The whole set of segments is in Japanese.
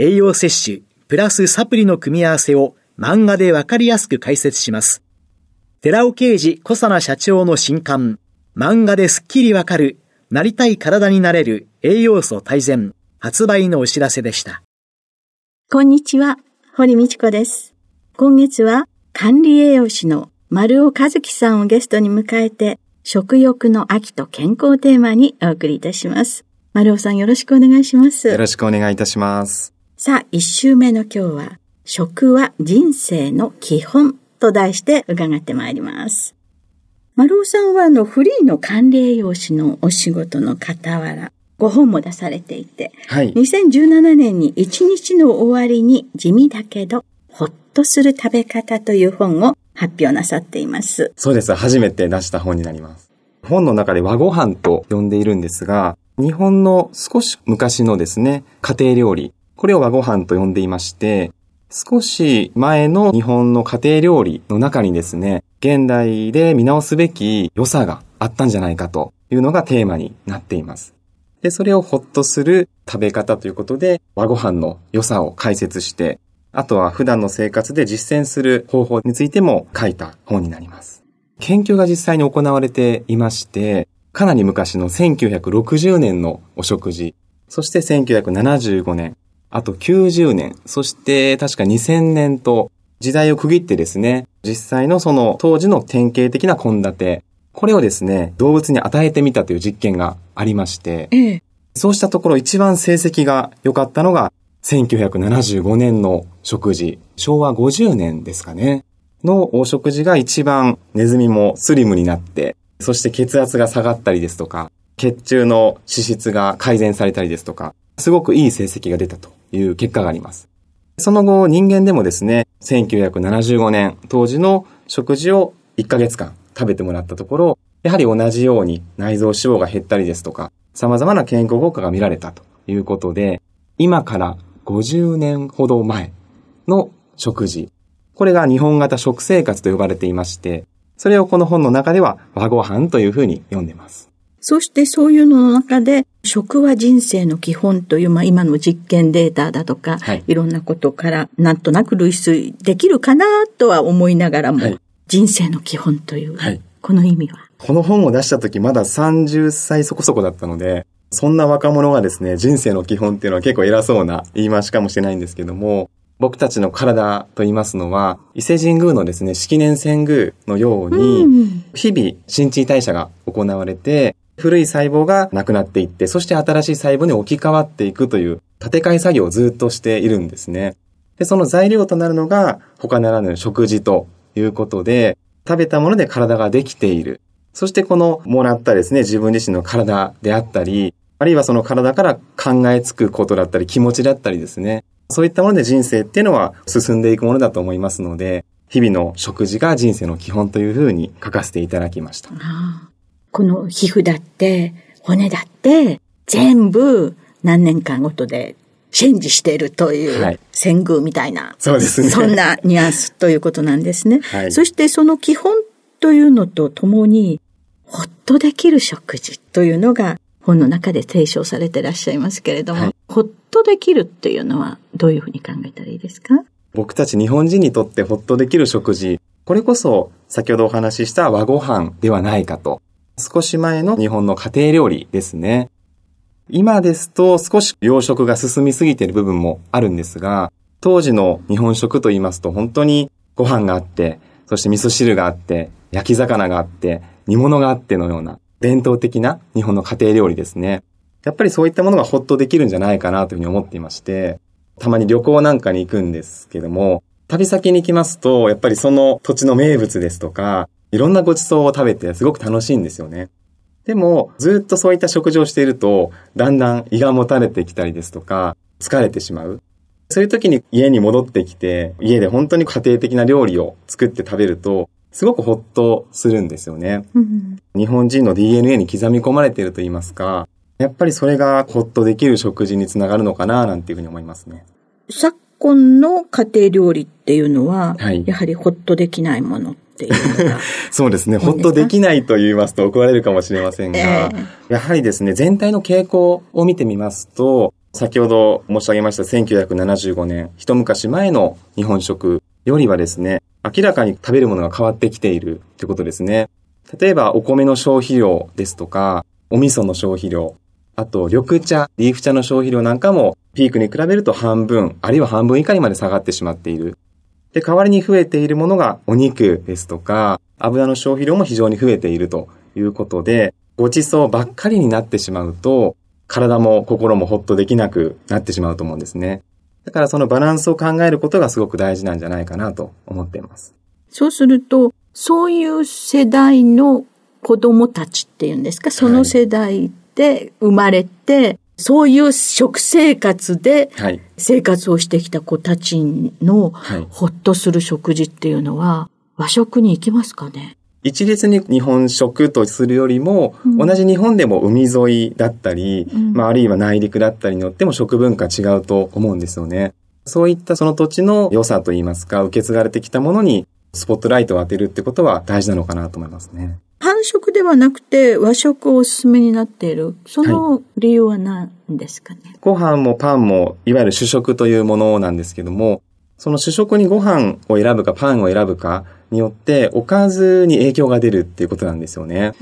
栄養摂取、プラスサプリの組み合わせを漫画でわかりやすく解説します。寺尾啓治小佐奈社長の新刊、漫画ですっきりわかる、なりたい体になれる栄養素大全、発売のお知らせでした。こんにちは。堀道子です。今月は管理栄養士の丸尾和樹さんをゲストに迎えて、食欲の秋と健康テーマにお送りいたします。丸尾さんよろしくお願いします。よろしくお願いいたします。さあ、一週目の今日は、食は人生の基本と題して伺ってまいります。丸尾さんはあのフリーの管理栄養士のお仕事の傍ら、ご本も出されていて、はい、2017年に一日の終わりに地味だけど、ほっとする食べ方という本を発表なさっています。そうです。初めて出した本になります。本の中で和ご飯と呼んでいるんですが、日本の少し昔のですね、家庭料理、これを和ご飯と呼んでいまして、少し前の日本の家庭料理の中にですね、現代で見直すべき良さがあったんじゃないかというのがテーマになっています。で、それをほっとする食べ方ということで、和ご飯の良さを解説して、あとは普段の生活で実践する方法についても書いた本になります。研究が実際に行われていまして、かなり昔の1960年のお食事、そして1975年、あと90年、そして確か2000年と時代を区切ってですね、実際のその当時の典型的な献立、これをですね、動物に与えてみたという実験がありまして、ええ、そうしたところ一番成績が良かったのが、1975年の食事、昭和50年ですかね、のお食事が一番ネズミもスリムになって、そして血圧が下がったりですとか、血中の脂質が改善されたりですとか、すごくいい成績が出たという結果があります。その後人間でもですね、1975年当時の食事を1ヶ月間食べてもらったところ、やはり同じように内臓脂肪が減ったりですとか、様々な健康効果が見られたということで、今から50年ほど前の食事、これが日本型食生活と呼ばれていまして、それをこの本の中では和ご飯というふうに読んでます。そしてそういうのの中で、食は人生の基本という、まあ今の実験データだとか、はい、いろんなことからなんとなく類推できるかなとは思いながらも、はい、人生の基本という、はい、この意味は。この本を出した時まだ30歳そこそこだったので、そんな若者がですね、人生の基本っていうのは結構偉そうな言い回しかもしれないんですけども、僕たちの体と言いますのは、伊勢神宮のですね、式年遷宮のように、日々新陳代謝が行われて、古い細胞がなくなっていって、そして新しい細胞に置き換わっていくという建て替え作業をずっとしているんですね。で、その材料となるのが他ならぬ食事ということで、食べたもので体ができている。そしてこのもらったですね、自分自身の体であったり、あるいはその体から考えつくことだったり気持ちだったりですね。そういったもので人生っていうのは進んでいくものだと思いますので、日々の食事が人生の基本というふうに書かせていただきました。この皮膚だって、骨だって、全部何年間ごとでチェンジしているという、はい、戦宮みたいな、そうですね。そんなニュアンスということなんですね。はい、そしてその基本というのとともに、ほっとできる食事というのが本の中で提唱されていらっしゃいますけれども、はい、ほっとできるっていうのはどういうふうに考えたらいいですか？僕たち日本人にとってほっとできる食事、これこそ先ほどお話しした和ご飯ではないかと。少し前の日本の家庭料理ですね。今ですと少し洋食が進みすぎている部分もあるんですが、当時の日本食と言いますと本当にご飯があって、そして味噌汁があって、焼き魚があって、煮物があってのような伝統的な日本の家庭料理ですね。やっぱりそういったものがほっとできるんじゃないかなというふうに思っていまして、たまに旅行なんかに行くんですけども、旅先に行きますと、やっぱりその土地の名物ですとか、いろんなご馳走を食べてすごく楽しいんですよね。でも、ずっとそういった食事をしていると、だんだん胃がもたれてきたりですとか、疲れてしまう。そういう時に家に戻ってきて、家で本当に家庭的な料理を作って食べると、すごくほっとするんですよね。うん、日本人の DNA に刻み込まれていると言いますか、やっぱりそれがほっとできる食事につながるのかな、なんていうふうに思いますね。昨今の家庭料理っていうのは、はい、やはりほっとできないものっていう。そうですね。ほっとできないと言いますと怒られるかもしれませんが、えー、やはりですね、全体の傾向を見てみますと、先ほど申し上げました1975年、一昔前の日本食よりはですね、明らかに食べるものが変わってきているということですね。例えばお米の消費量ですとか、お味噌の消費量、あと緑茶、リーフ茶の消費量なんかもピークに比べると半分、あるいは半分以下にまで下がってしまっている。で、代わりに増えているものがお肉ですとか、油の消費量も非常に増えているということで、ご馳走ばっかりになってしまうと、体も心もほっとできなくなってしまうと思うんですね。だからそのバランスを考えることがすごく大事なんじゃないかなと思っています。そうすると、そういう世代の子供たちっていうんですか、その世代で生まれて、はいそういう食生活で生活をしてきた子たちのほっとする食事っていうのは和食に行きますかね？一律に日本食とするよりも、うん、同じ日本でも海沿いだったり、うん、まああるいは内陸だったりによっても食文化違うと思うんですよね。そういったその土地の良さといいますか、受け継がれてきたものにスポットライトを当てるってことは大事なのかなと思いますね。韓食ではなくて和食をおすすめになっている。その理由は何ですかね、はい、ご飯もパンも、いわゆる主食というものなんですけども、その主食にご飯を選ぶかパンを選ぶかによっておかずに影響が出るっていうことなんですよね。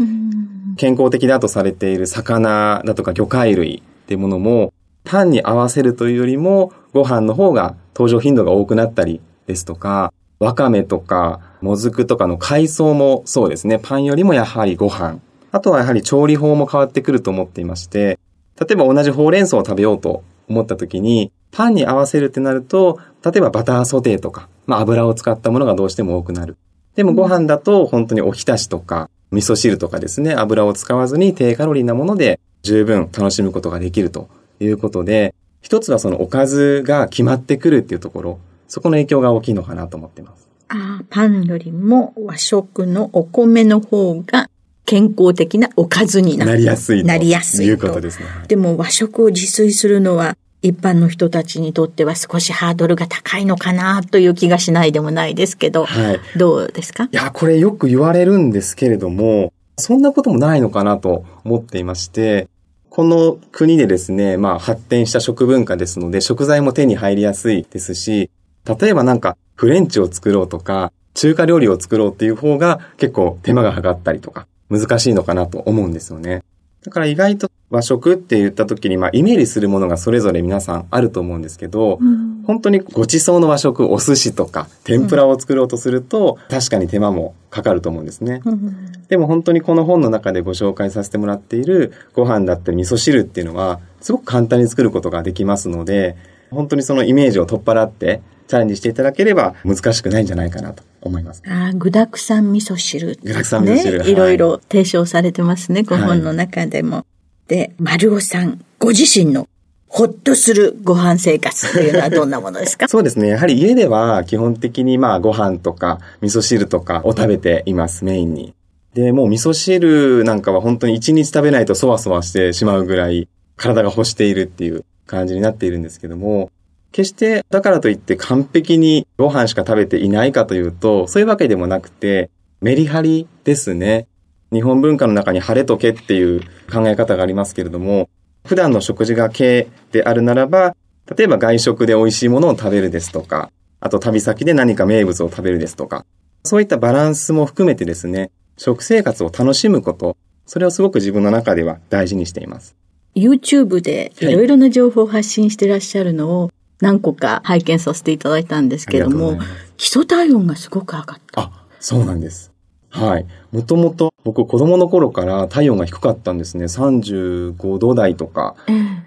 健康的だとされている魚だとか魚介類っていうものもパンに合わせるというよりもご飯の方が登場頻度が多くなったりですとか、わかめとか、もずくとかの海藻もそうですね。パンよりもやはりご飯。あとはやはり調理法も変わってくると思っていまして、例えば同じほうれん草を食べようと思った時に、パンに合わせるってなると、例えばバターソテーとか、まあ油を使ったものがどうしても多くなる。でもご飯だと本当におひたしとか、味噌汁とかですね、油を使わずに低カロリーなもので十分楽しむことができるということで、一つはそのおかずが決まってくるっていうところ。そこの影響が大きいのかなと思っています。ああ、パンよりも和食のお米の方が健康的なおかずになりやすいなりやすいと。いうことですね。でも和食を自炊するのは一般の人たちにとっては少しハードルが高いのかなという気がしないでもないですけど、はい、どうですか？いや、これよく言われるんですけれども、そんなこともないのかなと思っていまして、この国でですね、まあ発展した食文化ですので、食材も手に入りやすいですし、例えばなんかフレンチを作ろうとか、中華料理を作ろうっていう方が結構手間がかかったりとか、難しいのかなと思うんですよね。だから意外と和食って言った時に、まあイメージするものがそれぞれ皆さんあると思うんですけど、うん、本当にごちそうの和食、お寿司とか天ぷらを作ろうとすると、うん、確かに手間もかかると思うんですね。うん、でも本当にこの本の中でご紹介させてもらっているご飯だったり味噌汁っていうのは、すごく簡単に作ることができますので、本当にそのイメージを取っ払って、チャレンジしていただければ難しくないんじゃないかなと思います。ああ、具沢山味噌汁、具沢山味噌汁。ね、いろいろ提唱されてますね、ご本の中でも。はい、で、丸尾さん、ご自身のほっとするご飯生活っていうのはどんなものですか？そうですね。やはり家では基本的にまあご飯とか味噌汁とかを食べています、メインに。で、もう味噌汁なんかは本当に一日食べないとそわそわしてしまうぐらい体が欲しているっていう感じになっているんですけども、決してだからといって完璧にご飯しか食べていないかというと、そういうわけでもなくて、メリハリですね。日本文化の中に晴れとけっていう考え方がありますけれども、普段の食事が経であるならば、例えば外食で美味しいものを食べるですとか、あと旅先で何か名物を食べるですとか、そういったバランスも含めてですね、食生活を楽しむこと、それをすごく自分の中では大事にしています。YouTube でいろいろな情報を発信してらっしゃるのを何個か拝見させていただいたんですけども、基礎体温がすごく上がった。あ、そうなんです。はい。もともと僕子供の頃から体温が低かったんですね。35度台とか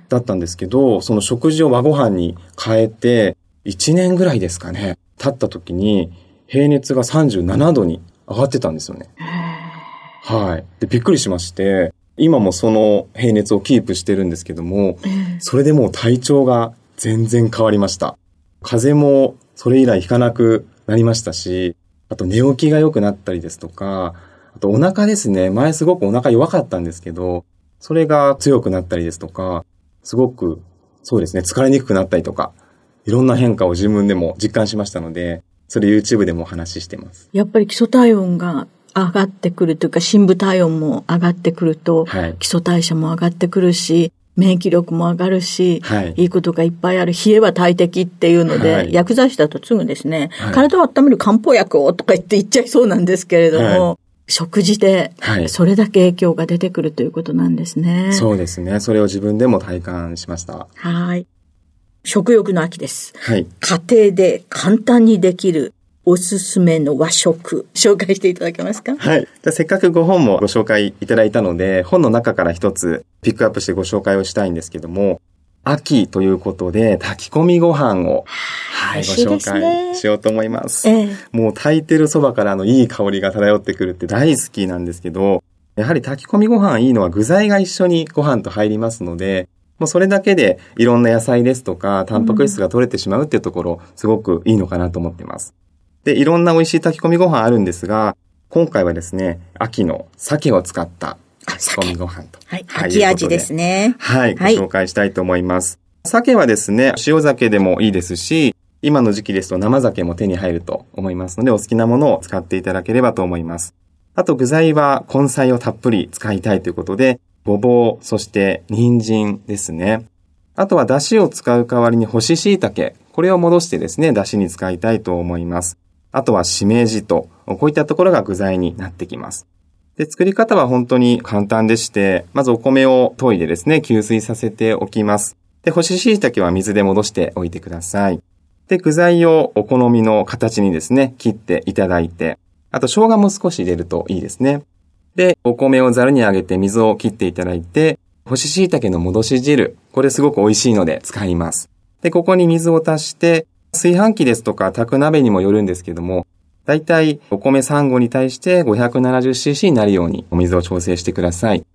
だったんですけど、その食事を和ご飯に変えて、1年ぐらいですかね、経った時に平熱が37度に上がってたんですよね。はい。で、びっくりしまして、今もその平熱をキープしてるんですけども、それでもう体調が全然変わりました。風邪もそれ以来引かなくなりましたし、あと寝起きが良くなったりですとか、あとお腹ですね。前すごくお腹弱かったんですけど、それが強くなったりですとか、すごく、そうですね、疲れにくくなったりとか、いろんな変化を自分でも実感しましたので、それ YouTube でもお話ししてます。やっぱり基礎体温が上がってくるというか、深部体温も上がってくると、はい、基礎代謝も上がってくるし、免疫力も上がるし、はい、いいことがいっぱいある。冷えは大敵っていうので、はい、薬剤師だとすぐですね、はい、体を温める漢方薬をとか言って言っちゃいそうなんですけれども、食事で、それだけ影響が出てくるということなんですね。そうですね。それを自分でも体感しました。はい。食欲の秋です。はい。家庭で簡単にできるおすすめの和食、紹介していただけますか？はい。じゃせっかくご本もご紹介いただいたので、本の中から一つピックアップしてご紹介をしたいんですけども、秋ということで、炊き込みご飯を、はい、ご紹介しようと思います。ええ、もう炊いてるそばからのいい香りが漂ってくるって大好きなんですけど、やはり炊き込みご飯いいのは具材が一緒にご飯と入りますので、もうそれだけでいろんな野菜ですとか、タンパク質が取れてしまうっていうところ、すごくいいのかなと思ってます。で、いろんな美味しい炊き込みご飯あるんですが、今回はですね、秋の鮭を使った炊き込みご飯と。はい。秋味ですね。はい。ご紹介したいと思います。鮭はですね、塩鮭でもいいですし、今の時期ですと生鮭も手に入ると思いますので、お好きなものを使っていただければと思います。あと具材は根菜をたっぷり使いたいということで、ごぼう、そして人参ですね。あとは出汁を使う代わりに干し椎茸、これを戻してですね、出汁に使いたいと思います。あとはしめじと、こういったところが具材になってきます。で、作り方は本当に簡単でして、まずお米を研いでですね、吸水させておきます。で、干し椎茸は水で戻しておいてください。で、具材をお好みの形にですね、切っていただいて、あと生姜も少し入れるといいですね。で、お米をざるにあげて水を切っていただいて、干し椎茸の戻し汁、これすごく美味しいので使います。で、ここに水を足して、炊飯器ですとか炊く鍋にもよるんですけども、だいたいお米3合に対して 570cc になるようにお水を調整してください。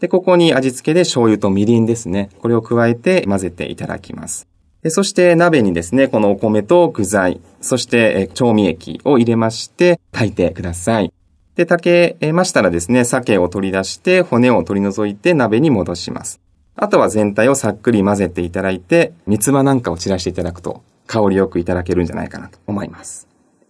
で、ここに味付けで醤油とみりんですね。これを加えて混ぜていただきます。でそして鍋にですね、このお米と具材、そして調味液を入れまして炊いてください。で、炊けましたらですね、鮭を取り出して骨を取り除いて鍋に戻します。あとは全体をさっくり混ぜていただいて、三つ葉なんかを散らしていただくと香りよくいただけるんじゃないかなと思います。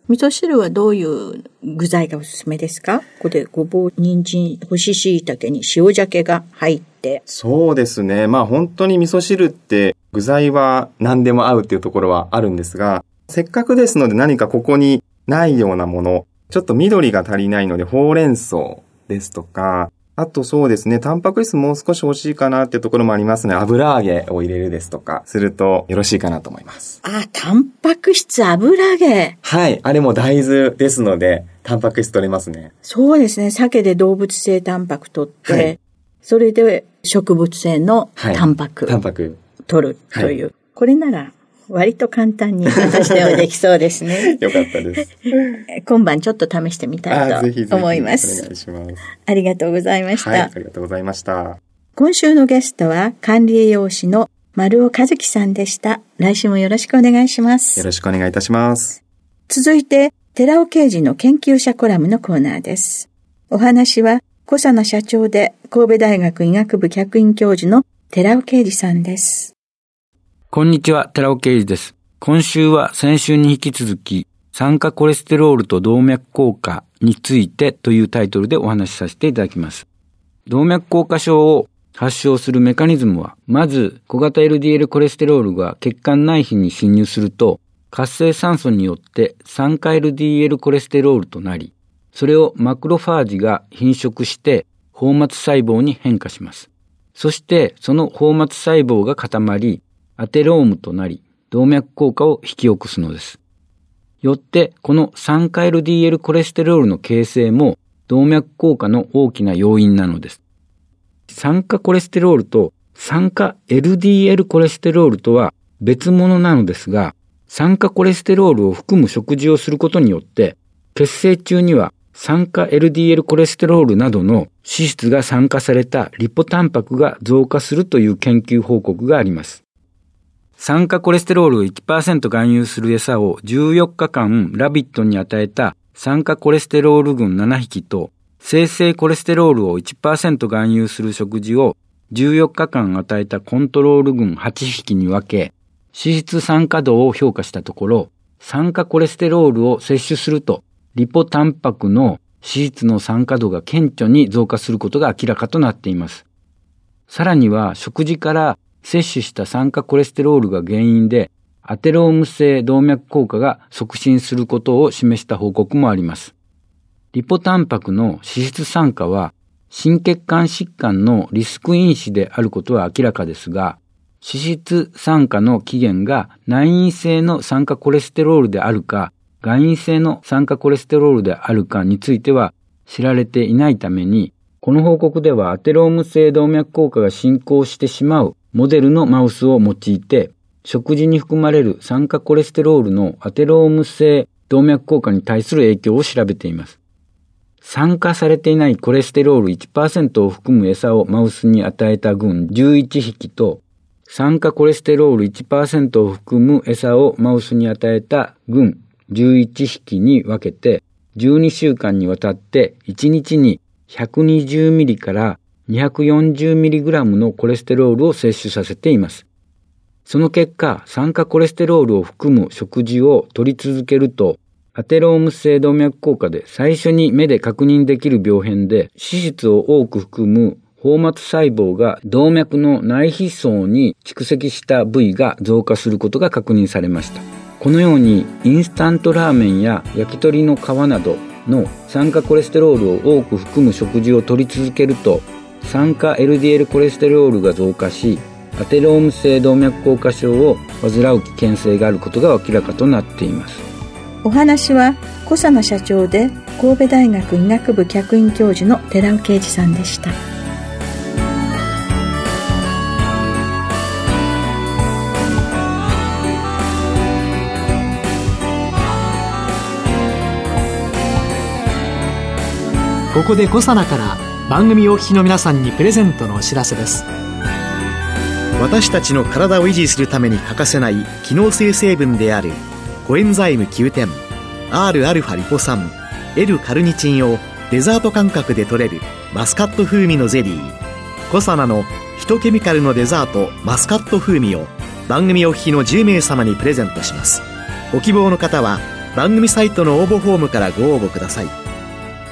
味噌汁はどういう具材がおすすめですか？ここでごぼう、人参、干し椎茸に塩鮭が入って。そうですね。まあ本当に味噌汁って具材は何でも合うっていうところはあるんですが、せっかくですので何かここにないようなもの、ちょっと緑が足りないのでほうれん草ですとか、あとそうですね、タンパク質もう少し欲しいかなっていうところもありますね。油揚げを入れるですとか、するとよろしいかなと思います。あ、タンパク質油揚げ。はい。あれも大豆ですので、タンパク質取れますね。そうですね。鮭で動物性タンパク取って、はい、それで植物性のタンパク。タンパク。取るという。はい、これなら割と簡単に私ではできそうですね。よかったです。今晩ちょっと試してみたいと思います。お願いします。ありがとうございました。はい、ありがとうございました。今週のゲストは管理栄養士の丸尾和樹さんでした。来週もよろしくお願いします。よろしくお願いいたします。続いて、寺尾刑事の研究者コラムのコーナーです。お話は、小佐野社長で神戸大学医学部客員教授の寺尾啓二さんです。こんにちは、寺尾啓二です。今週は先週に引き続き、酸化コレステロールと動脈硬化についてというタイトルでお話しさせていただきます。動脈硬化症を発症するメカニズムは、まず小型 LDL コレステロールが血管内皮に侵入すると、活性酸素によって酸化 LDL コレステロールとなり、それをマクロファージが品食して、放末細胞に変化します。そしてその泡膜細胞が固まり、アテロームとなり、動脈硬化を引き起こすのです。よって、この酸化 LDL コレステロールの形成も動脈硬化の大きな要因なのです。酸化コレステロールと酸化 LDL コレステロールとは別物なのですが、酸化コレステロールを含む食事をすることによって、血清中には酸化 LDL コレステロールなどの脂質が酸化されたリポタンパクが増加するという研究報告があります。酸化コレステロールを1%含有する餌を14日間ラビットに与えた酸化コレステロール群7匹と生成コレステロールを1%含有する食事を14日間与えたコントロール群8匹に分け、脂質酸化度を評価したところ、酸化コレステロールを摂取すると、リポタンパクの脂質の酸化度が顕著に増加することが明らかとなっています。さらには食事から摂取した酸化コレステロールが原因で、アテローム性動脈硬化が促進することを示した報告もあります。リポタンパクの脂質酸化は、心血管疾患のリスク因子であることは明らかですが、脂質酸化の起源が内因性の酸化コレステロールであるか、外因性の酸化コレステロールであるかについては知られていないために、この報告ではアテローム性動脈硬化が進行してしまうモデルのマウスを用いて、食事に含まれる酸化コレステロールのアテローム性動脈硬化に対する影響を調べています。酸化されていないコレステロール1%を含む餌をマウスに与えた群11匹と、酸化コレステロール1%を含む餌をマウスに与えた群11匹に分けて、12週間にわたって1日に120ミリから2 4 0グのコレステロールを摂取させています。その結果、酸化コレステロールを含む食事を取り続けると、アテローム性動脈硬化で最初に目で確認できる病変で脂質を多く含む泡膜細胞が動脈の内皮層に蓄積した部位が増加することが確認されました。このようにインスタントラーメンや焼き鳥の皮などの酸化コレステロールを多く含む食事を取り続けると酸化 LDL コレステロールが増加しアテローム性動脈硬化症を患う危険性があることが明らかとなっています。お話は小佐野社長で神戸大学医学部客員教授の寺尾啓二さんでした。ここで小佐奈から番組お聞きの皆さんにプレゼントのお知らせです。私たちの体を維持するために欠かせない機能性成分であるコエンザイム9点 Rα リポ酸 L カルニチンをデザート感覚で取れるマスカット風味のゼリー。コサナのヒトケミカルのデザートマスカット風味を番組お聞きの10名様にプレゼントします。ご希望の方は番組サイトの応募フォームからご応募ください。